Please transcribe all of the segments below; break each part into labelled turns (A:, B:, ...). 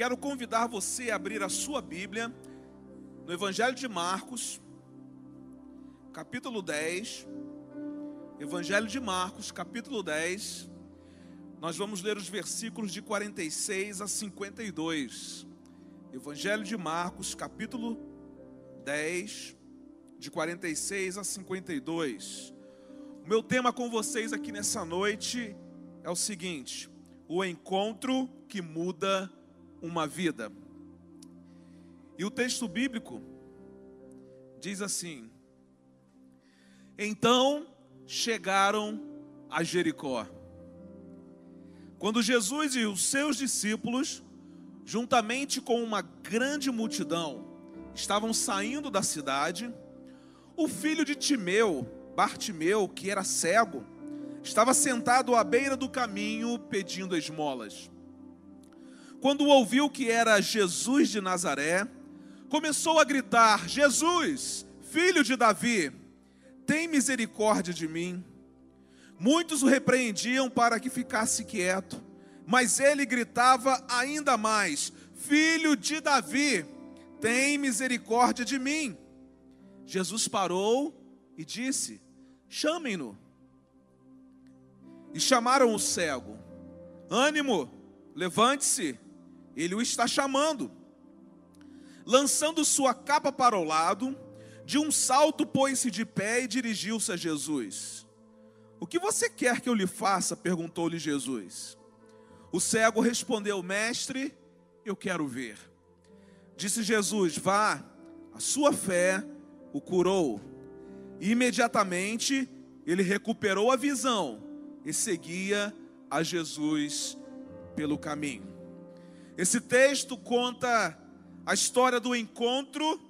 A: quero convidar você a abrir a sua Bíblia no Evangelho de Marcos, capítulo 10. Evangelho de Marcos, capítulo 10. Nós vamos ler os versículos de 46 a 52. Evangelho de Marcos, capítulo 10, de 46 a 52. O meu tema com vocês aqui nessa noite é o seguinte: o encontro que muda uma vida. E o texto bíblico diz assim: Então chegaram a Jericó. Quando Jesus e os seus discípulos, juntamente com uma grande multidão, estavam saindo da cidade, o filho de Timeu, Bartimeu, que era cego, estava sentado à beira do caminho pedindo esmolas. Quando ouviu que era Jesus de Nazaré, começou a gritar: Jesus, filho de Davi, tem misericórdia de mim. Muitos o repreendiam para que ficasse quieto, mas ele gritava ainda mais: Filho de Davi, tem misericórdia de mim. Jesus parou e disse: Chamem-no. E chamaram o cego: Ânimo, levante-se, ele o está chamando. Lançando sua capa para o lado, de um salto pôs-se de pé e dirigiu-se a Jesus. O que você quer que eu lhe faça? perguntou-lhe Jesus. O cego respondeu: Mestre, eu quero ver. Disse Jesus: Vá, a sua fé o curou. E imediatamente ele recuperou a visão e seguia a Jesus pelo caminho. Esse texto conta a história do encontro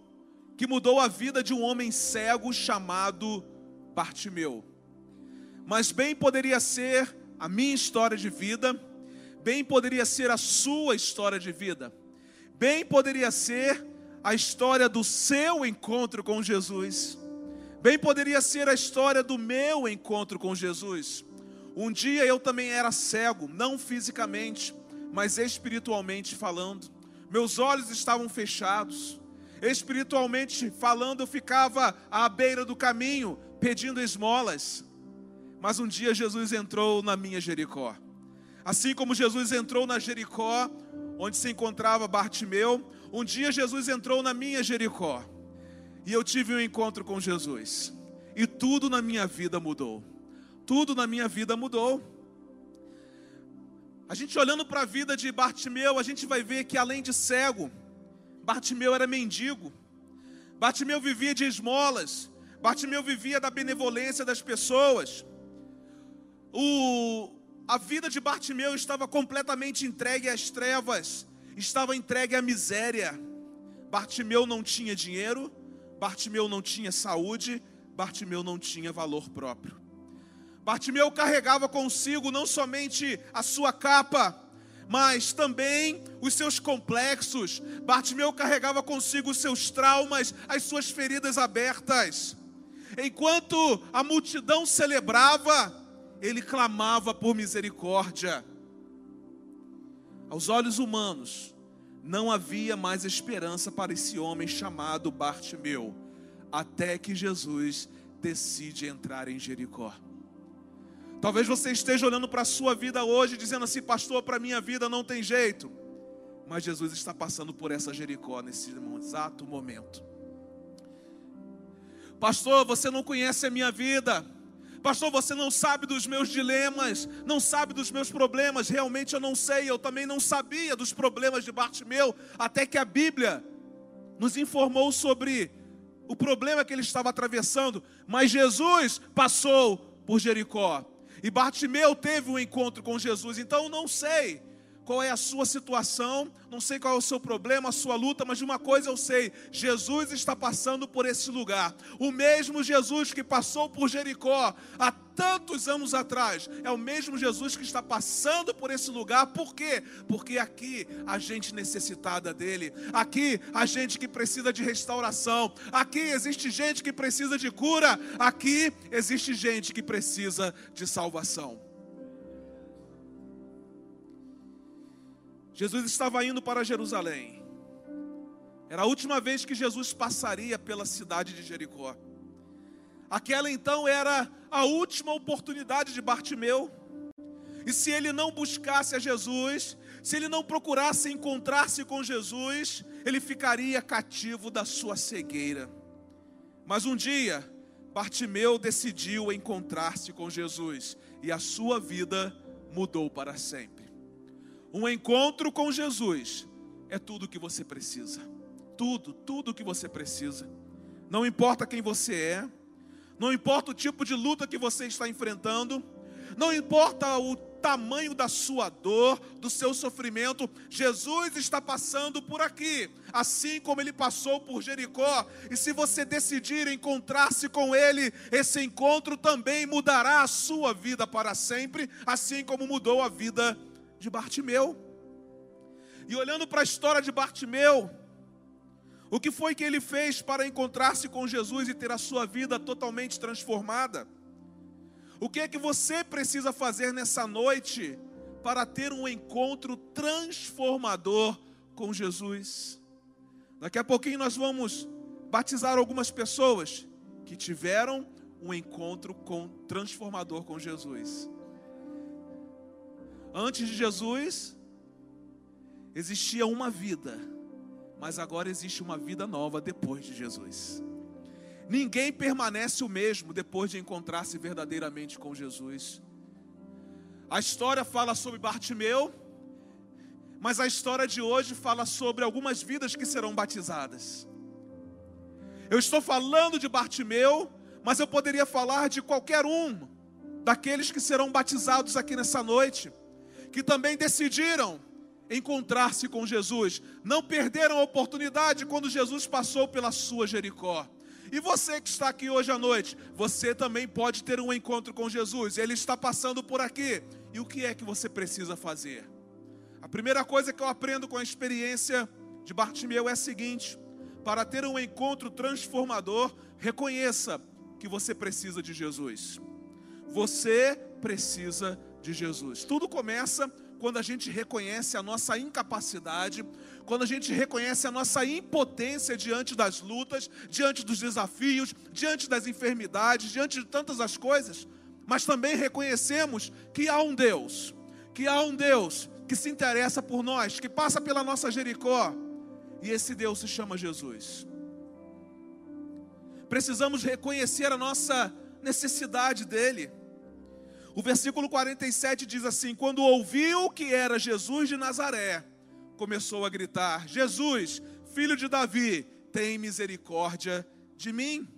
A: que mudou a vida de um homem cego chamado Bartimeu. Mas bem poderia ser a minha história de vida, bem poderia ser a sua história de vida, bem poderia ser a história do seu encontro com Jesus, bem poderia ser a história do meu encontro com Jesus. Um dia eu também era cego, não fisicamente, mas espiritualmente falando. Meus olhos estavam fechados. Espiritualmente falando, eu ficava à beira do caminho pedindo esmolas. Mas um dia Jesus entrou na minha Jericó. Assim como Jesus entrou na Jericó, onde se encontrava Bartimeu, um dia Jesus entrou na minha Jericó. E eu tive um encontro com Jesus. E tudo na minha vida mudou. Tudo na minha vida mudou. A gente olhando para a vida de Bartimeu, a gente vai ver que além de cego, Bartimeu era mendigo. Bartimeu vivia de esmolas. Bartimeu vivia da benevolência das pessoas. O, a vida de Bartimeu estava completamente entregue às trevas, estava entregue à miséria. Bartimeu não tinha dinheiro, Bartimeu não tinha saúde, Bartimeu não tinha valor próprio. Bartimeu carregava consigo não somente a sua capa, mas também os seus complexos. Bartimeu carregava consigo os seus traumas, as suas feridas abertas. Enquanto a multidão celebrava, ele clamava por misericórdia. Aos olhos humanos, não havia mais esperança para esse homem chamado Bartimeu, até que Jesus decide entrar em Jericó. Talvez você esteja olhando para a sua vida hoje, dizendo assim, pastor, para a minha vida não tem jeito. Mas Jesus está passando por essa Jericó nesse exato momento. Pastor, você não conhece a minha vida. Pastor, você não sabe dos meus dilemas, não sabe dos meus problemas. Realmente eu não sei, eu também não sabia dos problemas de Bartimeu, até que a Bíblia nos informou sobre o problema que ele estava atravessando. Mas Jesus passou por Jericó. E Bartimeu teve um encontro com Jesus. Então eu não sei qual é a sua situação, não sei qual é o seu problema, a sua luta, mas de uma coisa eu sei: Jesus está passando por esse lugar. O mesmo Jesus que passou por Jericó há tantos anos atrás, é o mesmo Jesus que está passando por esse lugar. Por quê? Porque aqui a gente necessitada dele, aqui a gente que precisa de restauração, aqui existe gente que precisa de cura, aqui existe gente que precisa de salvação. Jesus estava indo para Jerusalém. Era a última vez que Jesus passaria pela cidade de Jericó. Aquela então era a última oportunidade de Bartimeu. E se ele não buscasse a Jesus, se ele não procurasse encontrar-se com Jesus, ele ficaria cativo da sua cegueira. Mas um dia, Bartimeu decidiu encontrar-se com Jesus e a sua vida mudou para sempre. Um encontro com Jesus é tudo o que você precisa. Tudo, tudo o que você precisa. Não importa quem você é, não importa o tipo de luta que você está enfrentando, não importa o tamanho da sua dor, do seu sofrimento, Jesus está passando por aqui, assim como ele passou por Jericó. E se você decidir encontrar-se com ele, esse encontro também mudará a sua vida para sempre, assim como mudou a vida de Bartimeu. E olhando para a história de Bartimeu, o que foi que ele fez para encontrar-se com Jesus e ter a sua vida totalmente transformada? O que é que você precisa fazer nessa noite para ter um encontro transformador com Jesus? Daqui a pouquinho nós vamos batizar algumas pessoas que tiveram um encontro com transformador com Jesus. Antes de Jesus existia uma vida, mas agora existe uma vida nova depois de Jesus. Ninguém permanece o mesmo depois de encontrar-se verdadeiramente com Jesus. A história fala sobre Bartimeu, mas a história de hoje fala sobre algumas vidas que serão batizadas. Eu estou falando de Bartimeu, mas eu poderia falar de qualquer um daqueles que serão batizados aqui nessa noite, que também decidiram encontrar-se com Jesus, não perderam a oportunidade quando Jesus passou pela sua Jericó. E você que está aqui hoje à noite, você também pode ter um encontro com Jesus. Ele está passando por aqui. E o que é que você precisa fazer? A primeira coisa que eu aprendo com a experiência de Bartimeu é a seguinte: para ter um encontro transformador, reconheça que você precisa de Jesus. Você precisa de Jesus. Tudo começa quando a gente reconhece a nossa incapacidade, quando a gente reconhece a nossa impotência diante das lutas, diante dos desafios, diante das enfermidades, diante de tantas as coisas, mas também reconhecemos que há um Deus, que há um Deus que se interessa por nós, que passa pela nossa Jericó, e esse Deus se chama Jesus. Precisamos reconhecer a nossa necessidade dele. O versículo 47 diz assim: Quando ouviu que era Jesus de Nazaré, começou a gritar: Jesus, filho de Davi, tem misericórdia de mim.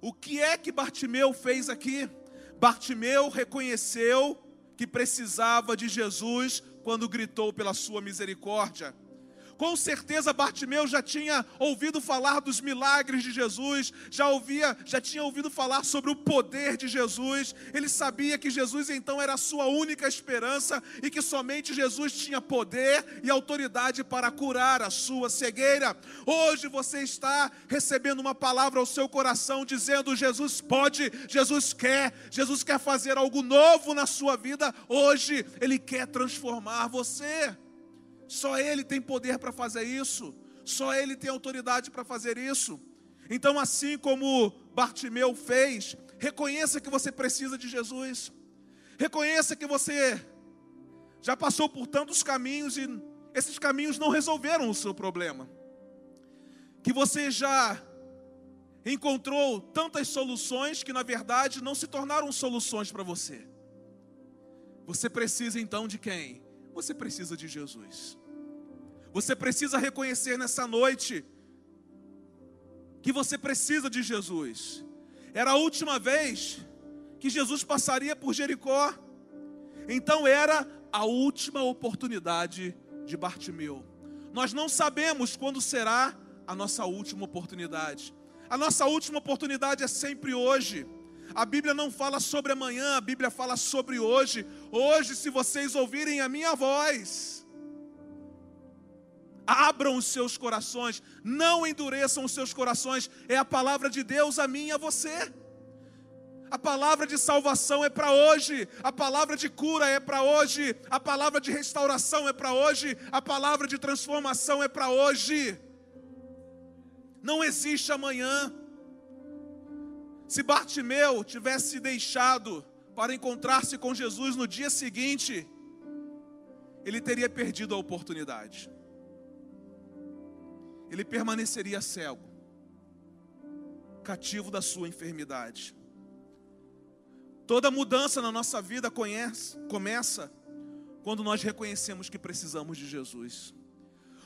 A: O que é que Bartimeu fez aqui? Bartimeu reconheceu que precisava de Jesus quando gritou pela sua misericórdia. Com certeza Bartimeu já tinha ouvido falar dos milagres de Jesus, já ouvia, já tinha ouvido falar sobre o poder de Jesus. Ele sabia que Jesus então era a sua única esperança e que somente Jesus tinha poder e autoridade para curar a sua cegueira. Hoje você está recebendo uma palavra ao seu coração dizendo: Jesus pode, Jesus quer, Jesus quer fazer algo novo na sua vida. Hoje ele quer transformar você. Só Ele tem poder para fazer isso. Só Ele tem autoridade para fazer isso. Então, assim como Bartimeu fez, reconheça que você precisa de Jesus. Reconheça que você já passou por tantos caminhos e esses caminhos não resolveram o seu problema. Que você já encontrou tantas soluções que na verdade não se tornaram soluções para você. Você precisa então de quem? Você precisa de Jesus. Você precisa reconhecer nessa noite que você precisa de Jesus. Era a última vez que Jesus passaria por Jericó. Então era a última oportunidade de Bartimeu. Nós não sabemos quando será a nossa última oportunidade. A nossa última oportunidade é sempre hoje. A Bíblia não fala sobre amanhã, a Bíblia fala sobre hoje. Hoje, se vocês ouvirem a minha voz, abram os seus corações, não endureçam os seus corações. É a palavra de Deus a mim e a você. A palavra de salvação é para hoje, a palavra de cura é para hoje, a palavra de restauração é para hoje, a palavra de transformação é para hoje. Não existe amanhã. Se Bartimeu tivesse deixado para encontrar-se com Jesus no dia seguinte, ele teria perdido a oportunidade. Ele permaneceria cego, cativo da sua enfermidade. Toda mudança na nossa vida conhece, começa quando nós reconhecemos que precisamos de Jesus.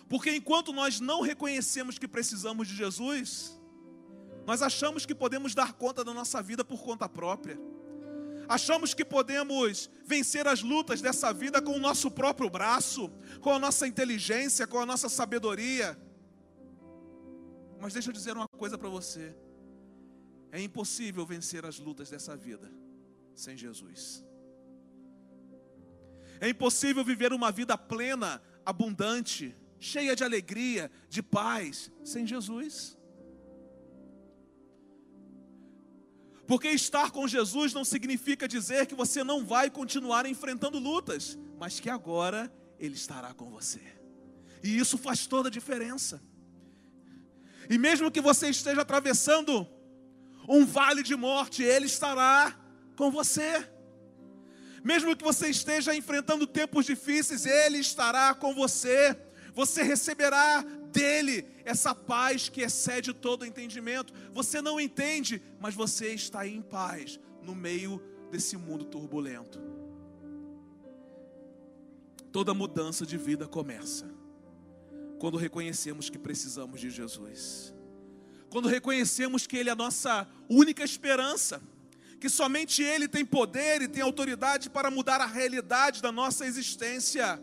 A: Porque enquanto nós não reconhecemos que precisamos de Jesus, nós achamos que podemos dar conta da nossa vida por conta própria. Achamos que podemos vencer as lutas dessa vida com o nosso próprio braço, com a nossa inteligência, com a nossa sabedoria. Mas deixa eu dizer uma coisa para você: é impossível vencer as lutas dessa vida sem Jesus. É impossível viver uma vida plena, abundante, cheia de alegria, de paz, sem Jesus. Porque estar com Jesus não significa dizer que você não vai continuar enfrentando lutas, mas que agora Ele estará com você. E isso faz toda a diferença. E mesmo que você esteja atravessando um vale de morte, Ele estará com você. Mesmo que você esteja enfrentando tempos difíceis, Ele estará com você. Você receberá dele essa paz que excede todo entendimento. Você não entende, mas você está em paz no meio desse mundo turbulento. Toda mudança de vida começa quando reconhecemos que precisamos de Jesus. Quando reconhecemos que Ele é a nossa única esperança que somente Ele tem poder e tem autoridade para mudar a realidade da nossa existência.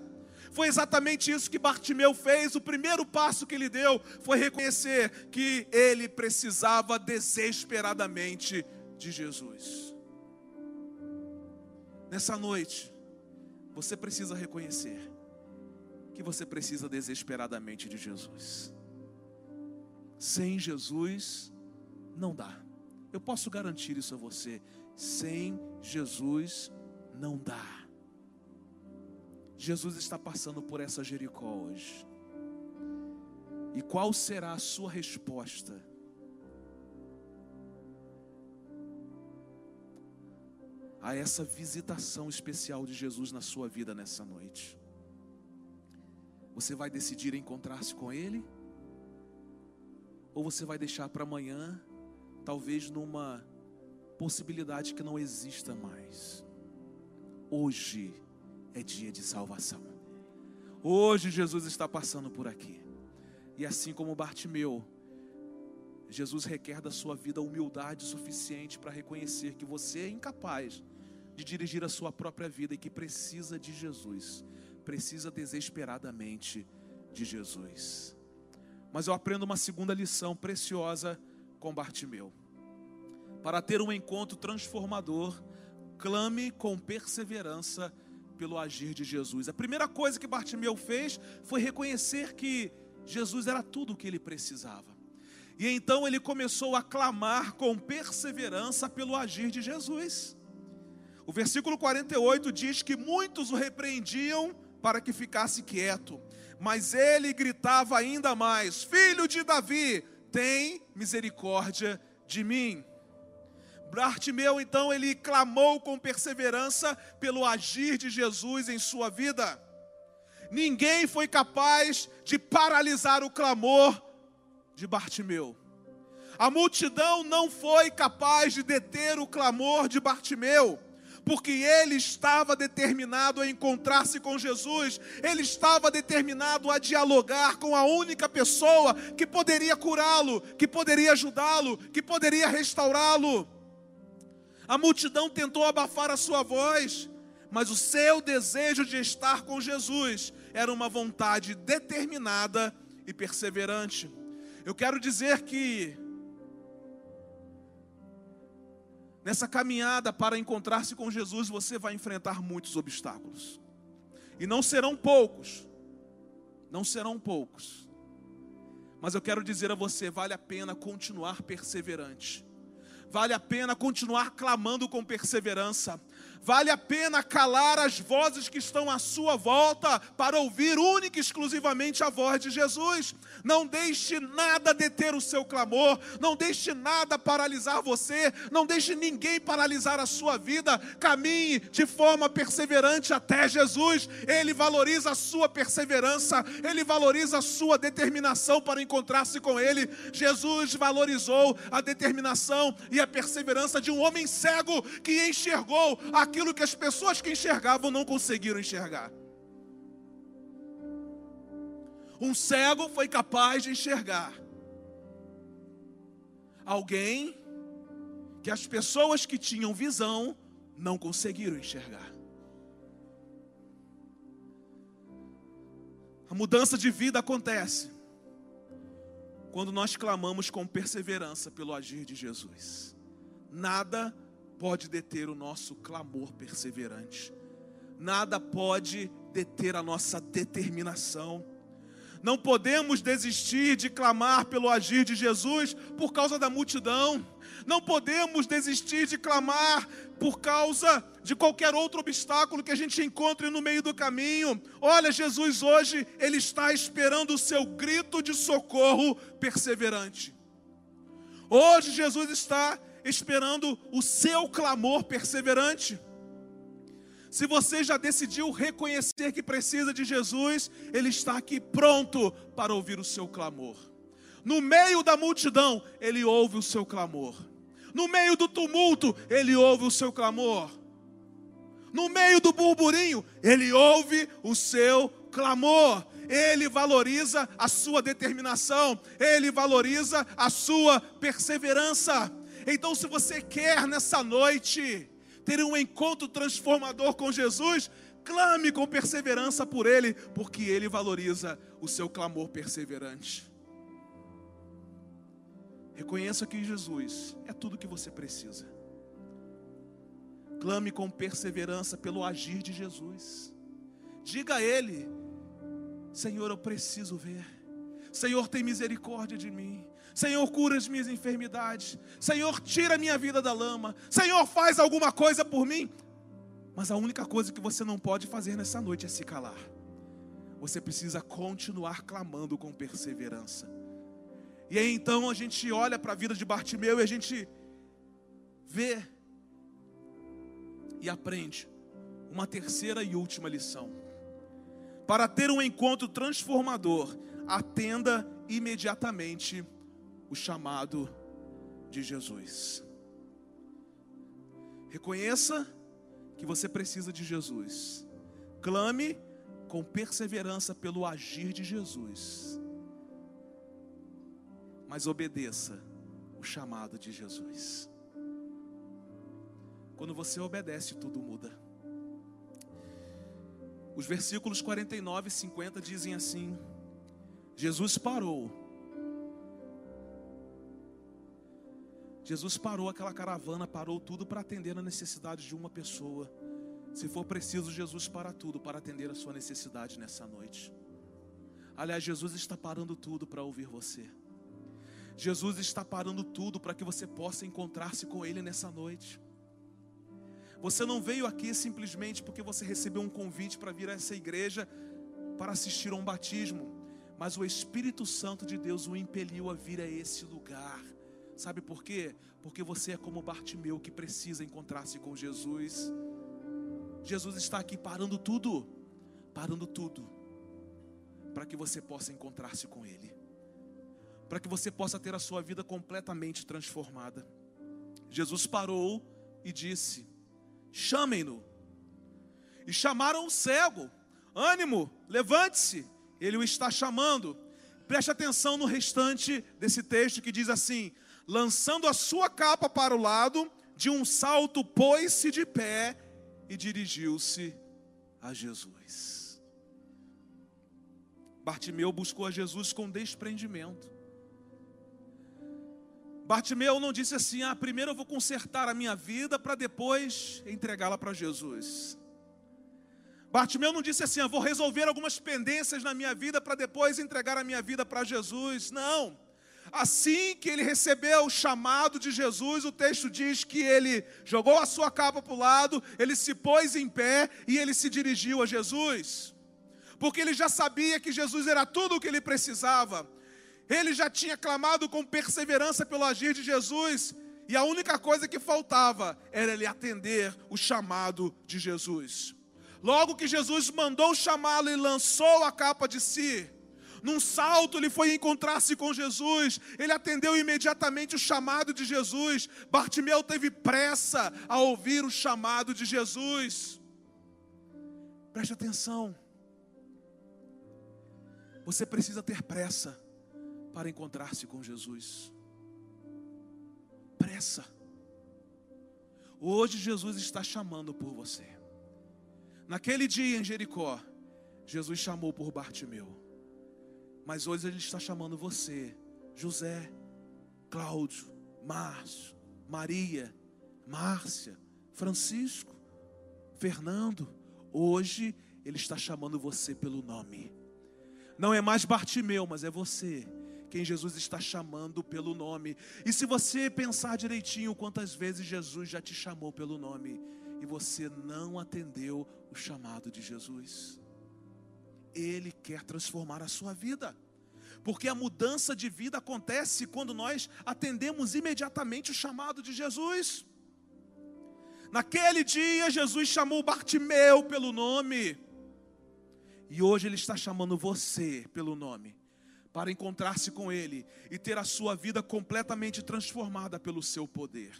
A: Foi exatamente isso que Bartimeu fez. O primeiro passo que ele deu foi reconhecer que ele precisava desesperadamente de Jesus. Nessa noite, você precisa reconhecer que você precisa desesperadamente de Jesus. Sem Jesus, não dá. Eu posso garantir isso a você. Sem Jesus não dá. Jesus está passando por essa Jericó hoje. E qual será a sua resposta? A essa visitação especial de Jesus na sua vida nessa noite. Você vai decidir encontrar-se com Ele? Ou você vai deixar para amanhã talvez numa possibilidade que não exista mais. Hoje é dia de salvação. Hoje Jesus está passando por aqui. E assim como Bartimeu, Jesus requer da sua vida humildade suficiente para reconhecer que você é incapaz de dirigir a sua própria vida e que precisa de Jesus, precisa desesperadamente de Jesus. Mas eu aprendo uma segunda lição preciosa com Bartimeu. Para ter um encontro transformador, clame com perseverança pelo agir de Jesus. A primeira coisa que Bartimeu fez foi reconhecer que Jesus era tudo o que ele precisava. E então ele começou a clamar com perseverança pelo agir de Jesus. O versículo 48 diz que muitos o repreendiam para que ficasse quieto, mas ele gritava ainda mais: Filho de Davi, tem misericórdia de mim. Bartimeu, então, ele clamou com perseverança pelo agir de Jesus em sua vida. Ninguém foi capaz de paralisar o clamor de Bartimeu. A multidão não foi capaz de deter o clamor de Bartimeu porque ele estava determinado a encontrar-se com Jesus, ele estava determinado a dialogar com a única pessoa que poderia curá-lo, que poderia ajudá-lo, que poderia restaurá-lo. A multidão tentou abafar a sua voz, mas o seu desejo de estar com Jesus era uma vontade determinada e perseverante. Eu quero dizer que Nessa caminhada para encontrar-se com Jesus, você vai enfrentar muitos obstáculos. E não serão poucos. Não serão poucos. Mas eu quero dizer a você, vale a pena continuar perseverante. Vale a pena continuar clamando com perseverança. Vale a pena calar as vozes que estão à sua volta para ouvir única e exclusivamente a voz de Jesus. Não deixe nada deter o seu clamor, não deixe nada paralisar você, não deixe ninguém paralisar a sua vida. Caminhe de forma perseverante até Jesus. Ele valoriza a sua perseverança, ele valoriza a sua determinação para encontrar-se com ele. Jesus valorizou a determinação e a perseverança de um homem cego que enxergou aquilo que as pessoas que enxergavam não conseguiram enxergar. Um cego foi capaz de enxergar alguém que as pessoas que tinham visão não conseguiram enxergar. A mudança de vida acontece quando nós clamamos com perseverança pelo agir de Jesus. Nada pode deter o nosso clamor perseverante, nada pode deter a nossa determinação. Não podemos desistir de clamar pelo agir de Jesus por causa da multidão. Não podemos desistir de clamar por causa de qualquer outro obstáculo que a gente encontre no meio do caminho. Olha, Jesus hoje, Ele está esperando o seu grito de socorro perseverante. Hoje, Jesus está esperando o seu clamor perseverante. Se você já decidiu reconhecer que precisa de Jesus, Ele está aqui pronto para ouvir o seu clamor. No meio da multidão, Ele ouve o seu clamor. No meio do tumulto, Ele ouve o seu clamor. No meio do burburinho, Ele ouve o seu clamor. Ele valoriza a sua determinação, Ele valoriza a sua perseverança. Então, se você quer nessa noite ter um encontro transformador com Jesus, clame com perseverança por Ele, porque Ele valoriza o seu clamor perseverante. Reconheça que Jesus é tudo que você precisa. Clame com perseverança pelo agir de Jesus. Diga a Ele: Senhor, eu preciso ver. Senhor, tem misericórdia de mim. Senhor, cura as minhas enfermidades. Senhor, tira a minha vida da lama. Senhor, faz alguma coisa por mim. Mas a única coisa que você não pode fazer nessa noite é se calar. Você precisa continuar clamando com perseverança. E aí então a gente olha para a vida de Bartimeu e a gente vê e aprende uma terceira e última lição. Para ter um encontro transformador, atenda imediatamente o chamado de Jesus. Reconheça que você precisa de Jesus. Clame com perseverança pelo agir de Jesus. Mas obedeça o chamado de Jesus. Quando você obedece, tudo muda. Os versículos 49 e 50 dizem assim: Jesus parou Jesus parou aquela caravana, parou tudo para atender a necessidade de uma pessoa. Se for preciso, Jesus para tudo para atender a sua necessidade nessa noite. Aliás, Jesus está parando tudo para ouvir você. Jesus está parando tudo para que você possa encontrar-se com Ele nessa noite. Você não veio aqui simplesmente porque você recebeu um convite para vir a essa igreja para assistir a um batismo, mas o Espírito Santo de Deus o impeliu a vir a esse lugar Sabe por quê? Porque você é como Bartimeu que precisa encontrar-se com Jesus. Jesus está aqui parando tudo, parando tudo, para que você possa encontrar-se com Ele, para que você possa ter a sua vida completamente transformada. Jesus parou e disse: Chamem-no. E chamaram o cego: Ânimo, levante-se, ele o está chamando. Preste atenção no restante desse texto que diz assim: lançando a sua capa para o lado, de um salto pôs-se de pé e dirigiu-se a Jesus. Bartimeu buscou a Jesus com desprendimento. Bartimeu não disse assim: ah, primeiro eu vou consertar a minha vida para depois entregá-la para Jesus. Bartimeu não disse assim: eu vou resolver algumas pendências na minha vida para depois entregar a minha vida para Jesus. Não. Assim que ele recebeu o chamado de Jesus, o texto diz que ele jogou a sua capa para o lado, ele se pôs em pé e ele se dirigiu a Jesus. Porque ele já sabia que Jesus era tudo o que ele precisava. Ele já tinha clamado com perseverança pelo agir de Jesus, e a única coisa que faltava era ele atender o chamado de Jesus. Logo que Jesus mandou chamá-lo e lançou a capa de si, num salto ele foi encontrar-se com Jesus, ele atendeu imediatamente o chamado de Jesus. Bartimeu teve pressa a ouvir o chamado de Jesus. Preste atenção. Você precisa ter pressa para encontrar-se com Jesus. Pressa. Hoje Jesus está chamando por você. Naquele dia em Jericó, Jesus chamou por Bartimeu. Mas hoje ele está chamando você, José, Cláudio, Márcio, Maria, Márcia, Francisco, Fernando. Hoje ele está chamando você pelo nome. Não é mais Bartimeu, mas é você quem Jesus está chamando pelo nome. E se você pensar direitinho quantas vezes Jesus já te chamou pelo nome e você não atendeu o chamado de Jesus, Ele quer transformar a sua vida. Porque a mudança de vida acontece quando nós atendemos imediatamente o chamado de Jesus. Naquele dia, Jesus chamou Bartimeu pelo nome, e hoje Ele está chamando você pelo nome para encontrar-se com Ele e ter a sua vida completamente transformada pelo seu poder.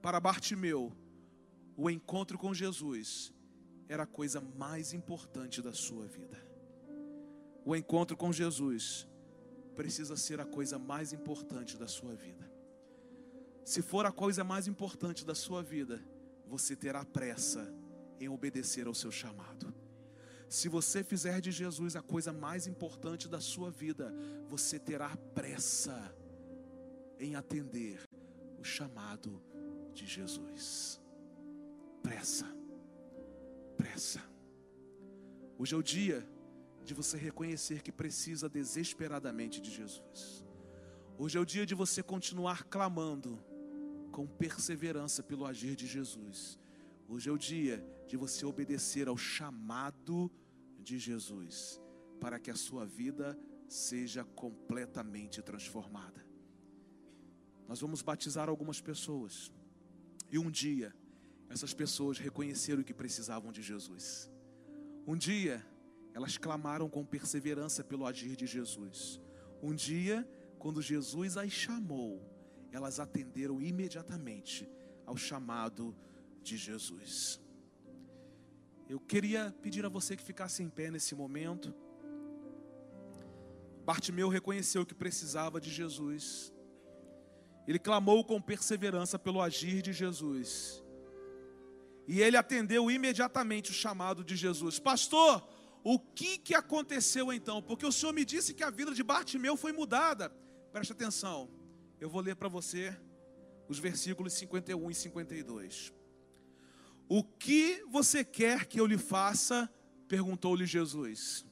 A: Para Bartimeu, o encontro com Jesus era a coisa mais importante da sua vida. O encontro com Jesus precisa ser a coisa mais importante da sua vida. Se for a coisa mais importante da sua vida, você terá pressa em obedecer ao seu chamado. Se você fizer de Jesus a coisa mais importante da sua vida, você terá pressa em atender o chamado de Jesus. Pressa, pressa. Hoje é o dia de você reconhecer que precisa desesperadamente de Jesus. Hoje é o dia de você continuar clamando com perseverança pelo agir de Jesus. Hoje é o dia de você obedecer ao chamado de Jesus, para que a sua vida seja completamente transformada. Nós vamos batizar algumas pessoas, e um dia essas pessoas reconheceram que precisavam de Jesus. Um dia elas clamaram com perseverança pelo agir de Jesus. Um dia, quando Jesus as chamou, elas atenderam imediatamente ao chamado de Jesus. Eu queria pedir a você que ficasse em pé nesse momento. Bartimeu reconheceu que precisava de Jesus. Ele clamou com perseverança pelo agir de Jesus. E ele atendeu imediatamente o chamado de Jesus. Pastor, o que, que aconteceu então? Porque o Senhor me disse que a vida de Bartimeu foi mudada. Preste atenção, eu vou ler para você os versículos 51 e 52. O que você quer que eu lhe faça? perguntou-lhe Jesus.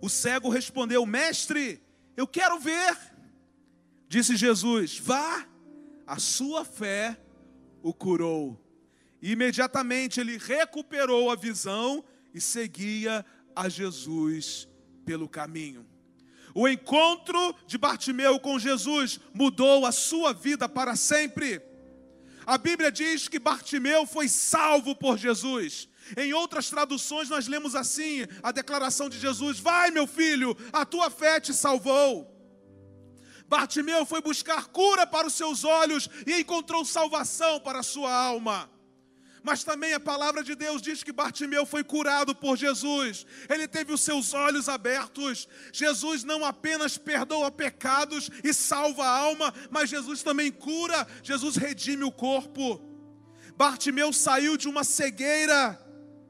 A: O cego respondeu: Mestre, eu quero ver. Disse Jesus: Vá, a sua fé o curou. E imediatamente ele recuperou a visão e seguia a Jesus pelo caminho. O encontro de Bartimeu com Jesus mudou a sua vida para sempre. A Bíblia diz que Bartimeu foi salvo por Jesus. Em outras traduções, nós lemos assim a declaração de Jesus: Vai, meu filho, a tua fé te salvou. Bartimeu foi buscar cura para os seus olhos e encontrou salvação para a sua alma mas também a palavra de Deus diz que Bartimeu foi curado por Jesus, ele teve os seus olhos abertos. Jesus não apenas perdoa pecados e salva a alma, mas Jesus também cura, Jesus redime o corpo. Bartimeu saiu de uma cegueira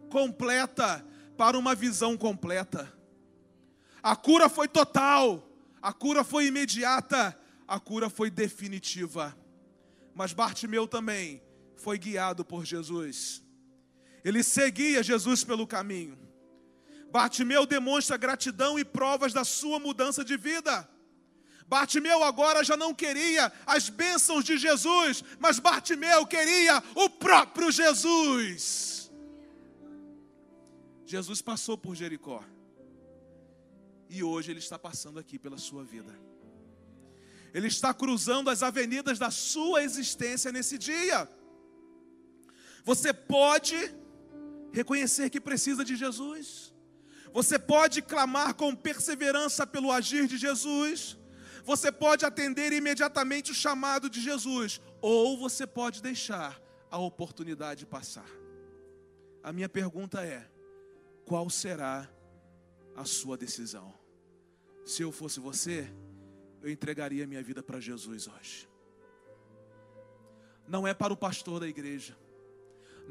A: completa para uma visão completa. A cura foi total, a cura foi imediata, a cura foi definitiva. Mas Bartimeu também foi guiado por Jesus. Ele seguia Jesus pelo caminho. Bartimeu demonstra gratidão e provas da sua mudança de vida. Bartimeu agora já não queria as bênçãos de Jesus, mas Bartimeu queria o próprio Jesus. Jesus passou por Jericó. E hoje ele está passando aqui pela sua vida. Ele está cruzando as avenidas da sua existência nesse dia. Você pode reconhecer que precisa de Jesus. Você pode clamar com perseverança pelo agir de Jesus. Você pode atender imediatamente o chamado de Jesus. Ou você pode deixar a oportunidade passar. A minha pergunta é: qual será a sua decisão? Se eu fosse você, eu entregaria minha vida para Jesus hoje. Não é para o pastor da igreja,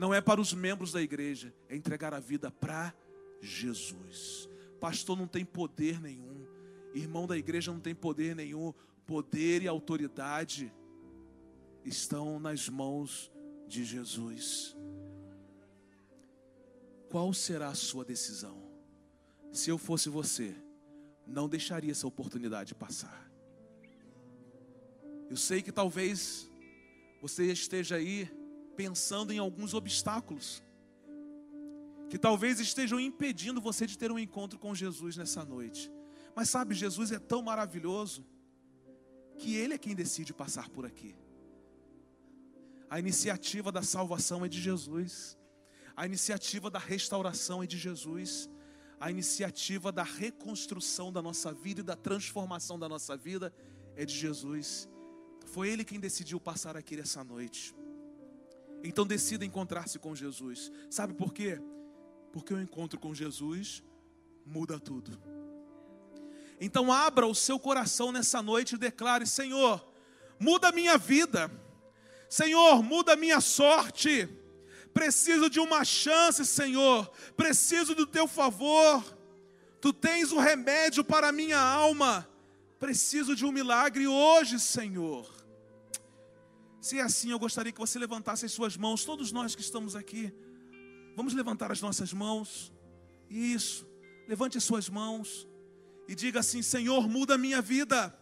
A: não é para os membros da igreja, é entregar a vida para Jesus. Pastor não tem poder nenhum, irmão da igreja não tem poder nenhum, poder e autoridade estão nas mãos de Jesus. Qual será a sua decisão? Se eu fosse você, não deixaria essa oportunidade passar. Eu sei que talvez você esteja aí pensando em alguns obstáculos que talvez estejam impedindo você de ter um encontro com Jesus nessa noite. Mas sabe, Jesus é tão maravilhoso que Ele é quem decide passar por aqui. A iniciativa da salvação é de Jesus, a iniciativa da restauração é de Jesus a iniciativa da reconstrução da nossa vida e da transformação da nossa vida é de Jesus. Foi Ele quem decidiu passar aqui essa noite. Então decida encontrar-se com Jesus. Sabe por quê? Porque o encontro com Jesus muda tudo. Então abra o seu coração nessa noite e declare: Senhor, muda a minha vida. Senhor, muda a minha sorte. Preciso de uma chance, Senhor. Preciso do teu favor. Tu tens o um remédio para a minha alma. Preciso de um milagre hoje, Senhor. Se é assim, eu gostaria que você levantasse as suas mãos, todos nós que estamos aqui. Vamos levantar as nossas mãos. Isso. Levante as suas mãos e diga assim: Senhor, muda a minha vida.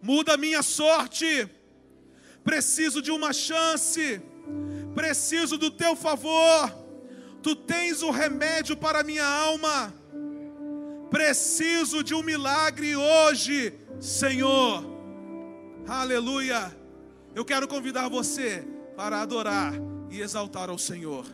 A: Muda a minha sorte. Preciso de uma chance preciso do teu favor, tu tens o remédio para a minha alma, preciso de um milagre hoje, Senhor. Aleluia. Eu quero convidar você para adorar e exaltar ao Senhor.